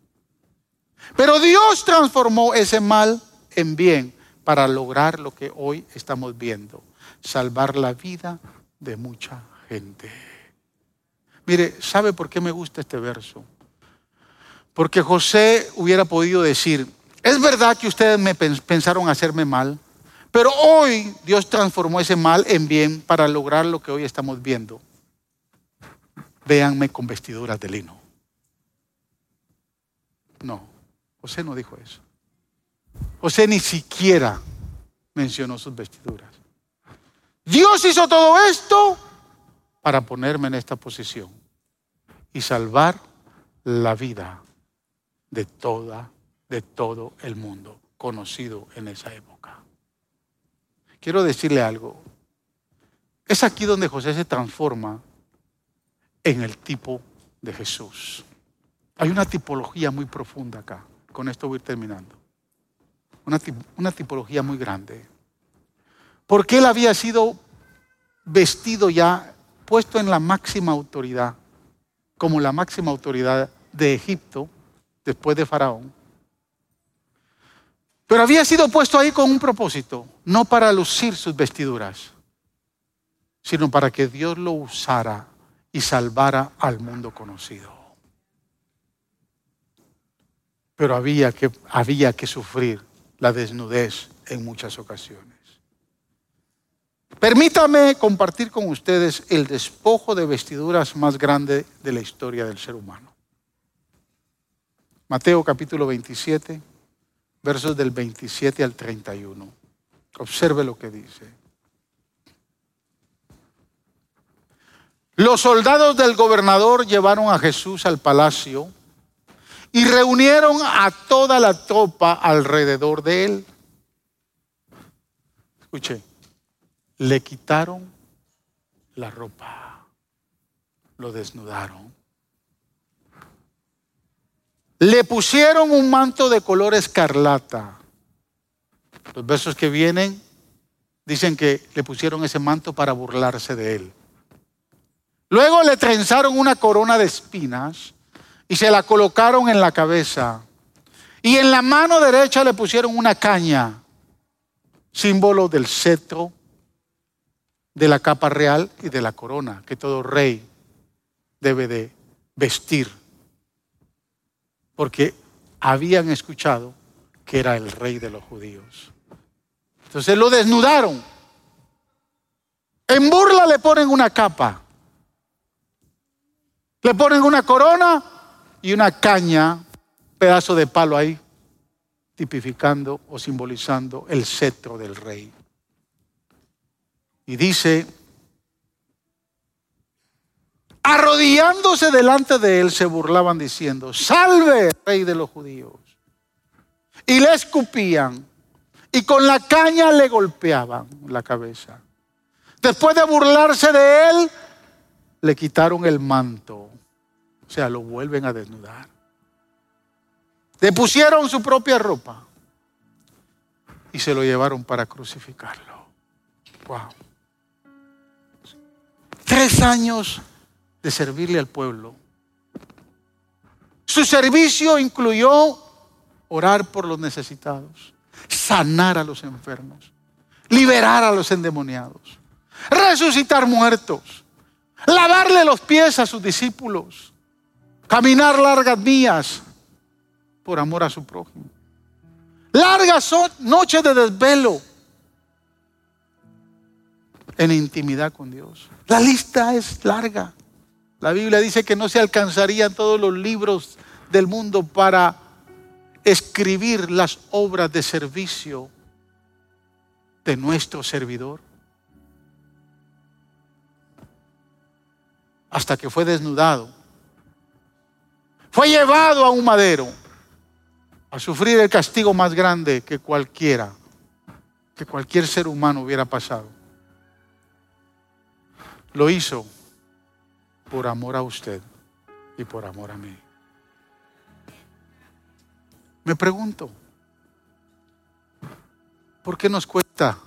Pero Dios transformó ese mal en bien para lograr lo que hoy estamos viendo, salvar la vida de mucha gente. Mire, ¿sabe por qué me gusta este verso? Porque José hubiera podido decir, es verdad que ustedes me pensaron hacerme mal, pero hoy Dios transformó ese mal en bien para lograr lo que hoy estamos viendo. Véanme con vestiduras de lino. No, José no dijo eso. José ni siquiera mencionó sus vestiduras. Dios hizo todo esto para ponerme en esta posición y salvar la vida de toda, de todo el mundo conocido en esa época. Quiero decirle algo. Es aquí donde José se transforma en el tipo de Jesús. Hay una tipología muy profunda acá. Con esto voy terminando. Una, una tipología muy grande. Porque él había sido vestido ya, puesto en la máxima autoridad, como la máxima autoridad de Egipto, después de Faraón. Pero había sido puesto ahí con un propósito, no para lucir sus vestiduras, sino para que Dios lo usara y salvara al mundo conocido. Pero había que, había que sufrir la desnudez en muchas ocasiones. Permítame compartir con ustedes el despojo de vestiduras más grande de la historia del ser humano. Mateo capítulo 27, versos del 27 al 31. Observe lo que dice. Los soldados del gobernador llevaron a Jesús al palacio y reunieron a toda la tropa alrededor de él. Escuche, le quitaron la ropa, lo desnudaron le pusieron un manto de color escarlata. Los versos que vienen dicen que le pusieron ese manto para burlarse de él. Luego le trenzaron una corona de espinas y se la colocaron en la cabeza. Y en la mano derecha le pusieron una caña, símbolo del cetro, de la capa real y de la corona que todo rey debe de vestir porque habían escuchado que era el rey de los judíos. Entonces lo desnudaron. En burla le ponen una capa. Le ponen una corona y una caña, pedazo de palo ahí, tipificando o simbolizando el cetro del rey. Y dice arrodillándose delante de él, se burlaban diciendo, salve, rey de los judíos. Y le escupían y con la caña le golpeaban la cabeza. Después de burlarse de él, le quitaron el manto. O sea, lo vuelven a desnudar. Le pusieron su propia ropa y se lo llevaron para crucificarlo. Wow. Tres años de servirle al pueblo. Su servicio incluyó orar por los necesitados, sanar a los enfermos, liberar a los endemoniados, resucitar muertos, lavarle los pies a sus discípulos, caminar largas vías por amor a su prójimo. Largas noches de desvelo en intimidad con Dios. La lista es larga. La Biblia dice que no se alcanzarían todos los libros del mundo para escribir las obras de servicio de nuestro servidor. Hasta que fue desnudado. Fue llevado a un madero a sufrir el castigo más grande que cualquiera, que cualquier ser humano hubiera pasado. Lo hizo por amor a usted y por amor a mí. Me pregunto, ¿por qué nos cuesta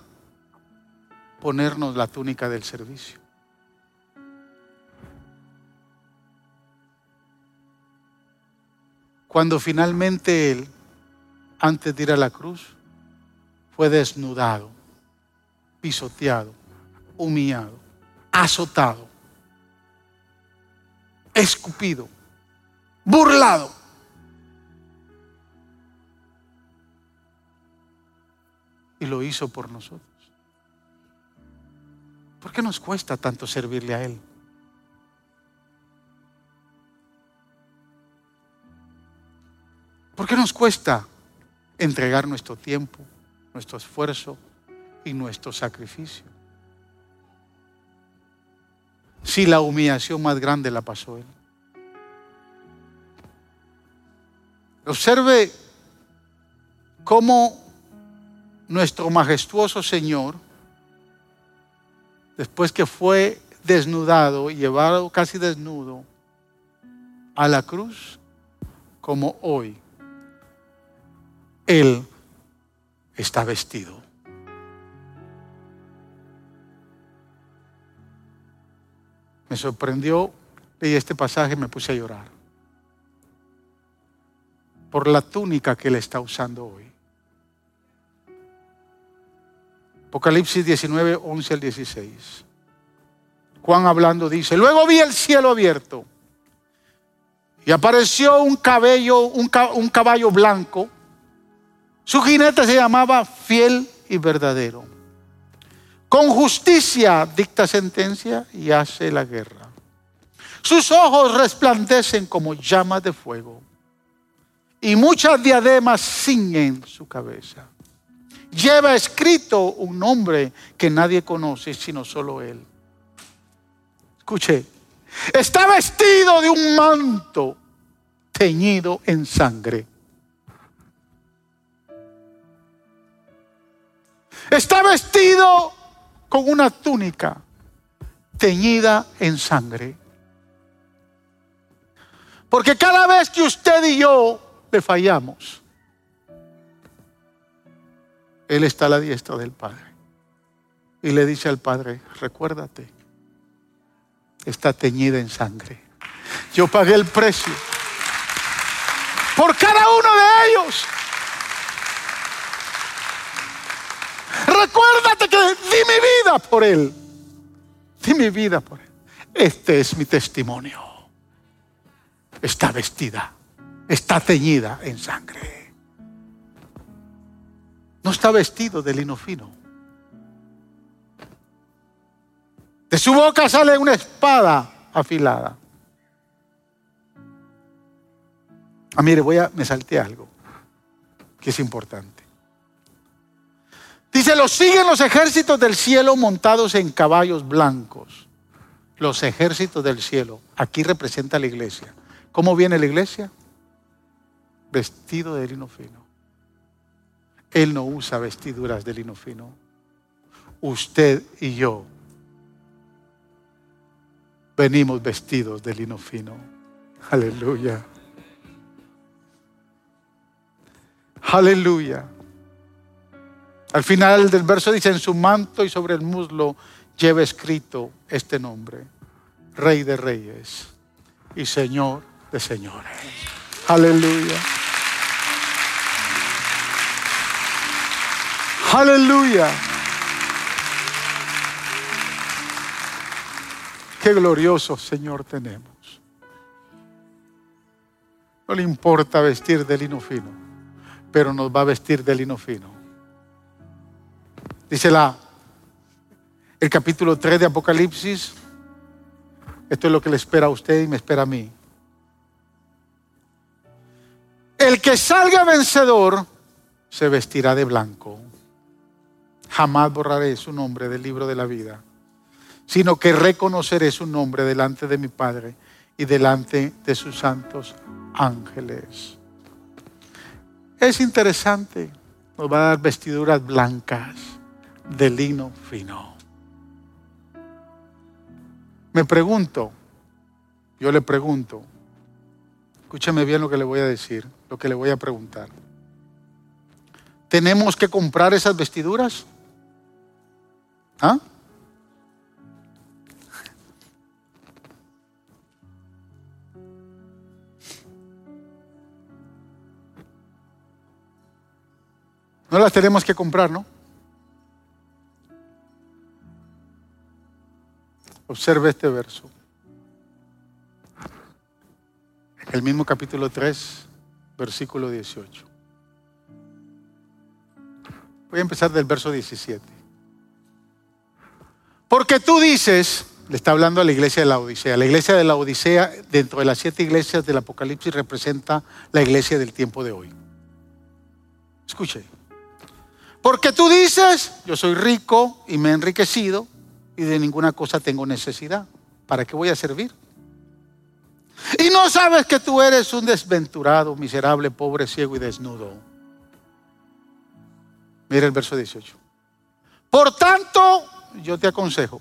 ponernos la túnica del servicio? Cuando finalmente Él, antes de ir a la cruz, fue desnudado, pisoteado, humillado, azotado, escupido, burlado. Y lo hizo por nosotros. ¿Por qué nos cuesta tanto servirle a Él? ¿Por qué nos cuesta entregar nuestro tiempo, nuestro esfuerzo y nuestro sacrificio? Si la humillación más grande la pasó Él. Observe cómo nuestro majestuoso Señor, después que fue desnudado, llevado casi desnudo a la cruz, como hoy, Él está vestido. Me sorprendió, leí este pasaje y me puse a llorar. Por la túnica que él está usando hoy. Apocalipsis 19, 11 al 16. Juan hablando dice, luego vi el cielo abierto y apareció un cabello, un, un caballo blanco. Su jinete se llamaba fiel y verdadero con justicia dicta sentencia y hace la guerra. Sus ojos resplandecen como llamas de fuego y muchas diademas ciñen su cabeza. Lleva escrito un nombre que nadie conoce sino solo él. Escuche, está vestido de un manto teñido en sangre. Está vestido con una túnica teñida en sangre. Porque cada vez que usted y yo le fallamos, Él está a la diestra del Padre. Y le dice al Padre, recuérdate, está teñida en sangre. Yo pagué el precio por cada uno de ellos. Recuérdate que di mi vida por Él. Di mi vida por Él. Este es mi testimonio. Está vestida, está teñida en sangre. No está vestido de lino fino. De su boca sale una espada afilada. Ah, mire, voy a, me salté algo que es importante. Dice, los siguen los ejércitos del cielo montados en caballos blancos. Los ejércitos del cielo. Aquí representa la iglesia. ¿Cómo viene la iglesia? Vestido de lino fino. Él no usa vestiduras de lino fino. Usted y yo venimos vestidos de lino fino. Aleluya. Aleluya. Al final del verso dice, en su manto y sobre el muslo lleva escrito este nombre, Rey de Reyes y Señor de Señores. Aleluya. Aleluya. Qué glorioso Señor tenemos. No le importa vestir de lino fino. pero nos va a vestir de lino fino. Dice el capítulo 3 de Apocalipsis, esto es lo que le espera a usted y me espera a mí. El que salga vencedor se vestirá de blanco. Jamás borraré su nombre del libro de la vida, sino que reconoceré su nombre delante de mi Padre y delante de sus santos ángeles. Es interesante, nos va a dar vestiduras blancas de lino fino. Me pregunto, yo le pregunto, escúchame bien lo que le voy a decir, lo que le voy a preguntar. ¿Tenemos que comprar esas vestiduras? ¿Ah? No las tenemos que comprar, ¿no? Observe este verso. El mismo capítulo 3, versículo 18. Voy a empezar del verso 17. Porque tú dices, le está hablando a la iglesia de la Odisea, la iglesia de la Odisea dentro de las siete iglesias del Apocalipsis representa la iglesia del tiempo de hoy. Escuche. Porque tú dices, yo soy rico y me he enriquecido y de ninguna cosa tengo necesidad. ¿Para qué voy a servir? Y no sabes que tú eres un desventurado, miserable, pobre, ciego y desnudo. Mira el verso 18. Por tanto, yo te aconsejo.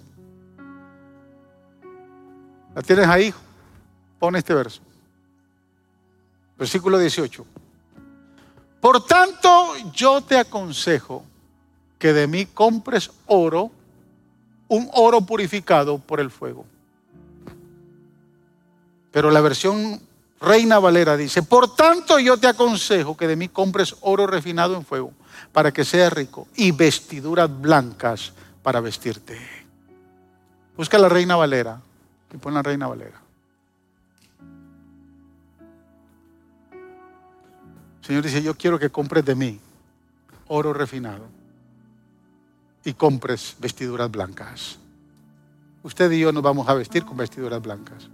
¿La tienes ahí? Pon este verso. Versículo 18. Por tanto, yo te aconsejo que de mí compres oro, un oro purificado por el fuego. Pero la versión Reina Valera dice, por tanto yo te aconsejo que de mí compres oro refinado en fuego para que seas rico y vestiduras blancas para vestirte. Busca la Reina Valera y pon la Reina Valera. Señor dice, yo quiero que compres de mí oro refinado y compres vestiduras blancas. Usted y yo nos vamos a vestir con vestiduras blancas.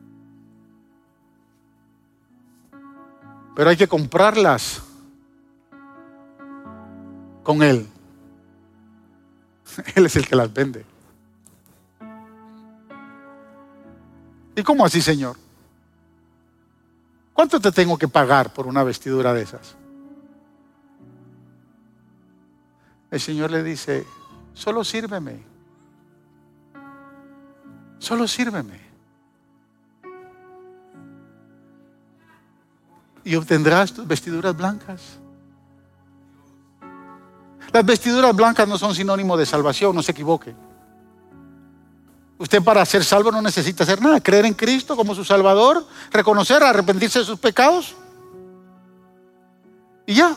Pero hay que comprarlas con Él. [laughs] Él es el que las vende. ¿Y cómo así, Señor? ¿Cuánto te tengo que pagar por una vestidura de esas? El Señor le dice, solo sírveme. Solo sírveme. Y obtendrás tus vestiduras blancas. Las vestiduras blancas no son sinónimo de salvación, no se equivoque. Usted para ser salvo no necesita hacer nada, creer en Cristo como su Salvador, reconocer, arrepentirse de sus pecados. Y ya,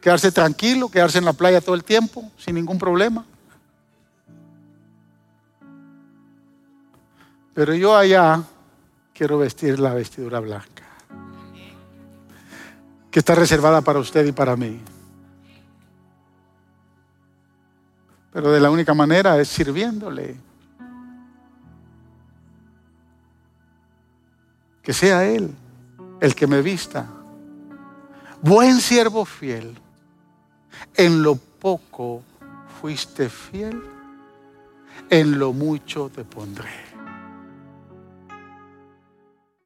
quedarse tranquilo, quedarse en la playa todo el tiempo, sin ningún problema. Pero yo allá quiero vestir la vestidura blanca, que está reservada para usted y para mí. Pero de la única manera es sirviéndole. Que sea Él el que me vista. Buen siervo fiel, en lo poco fuiste fiel, en lo mucho te pondré.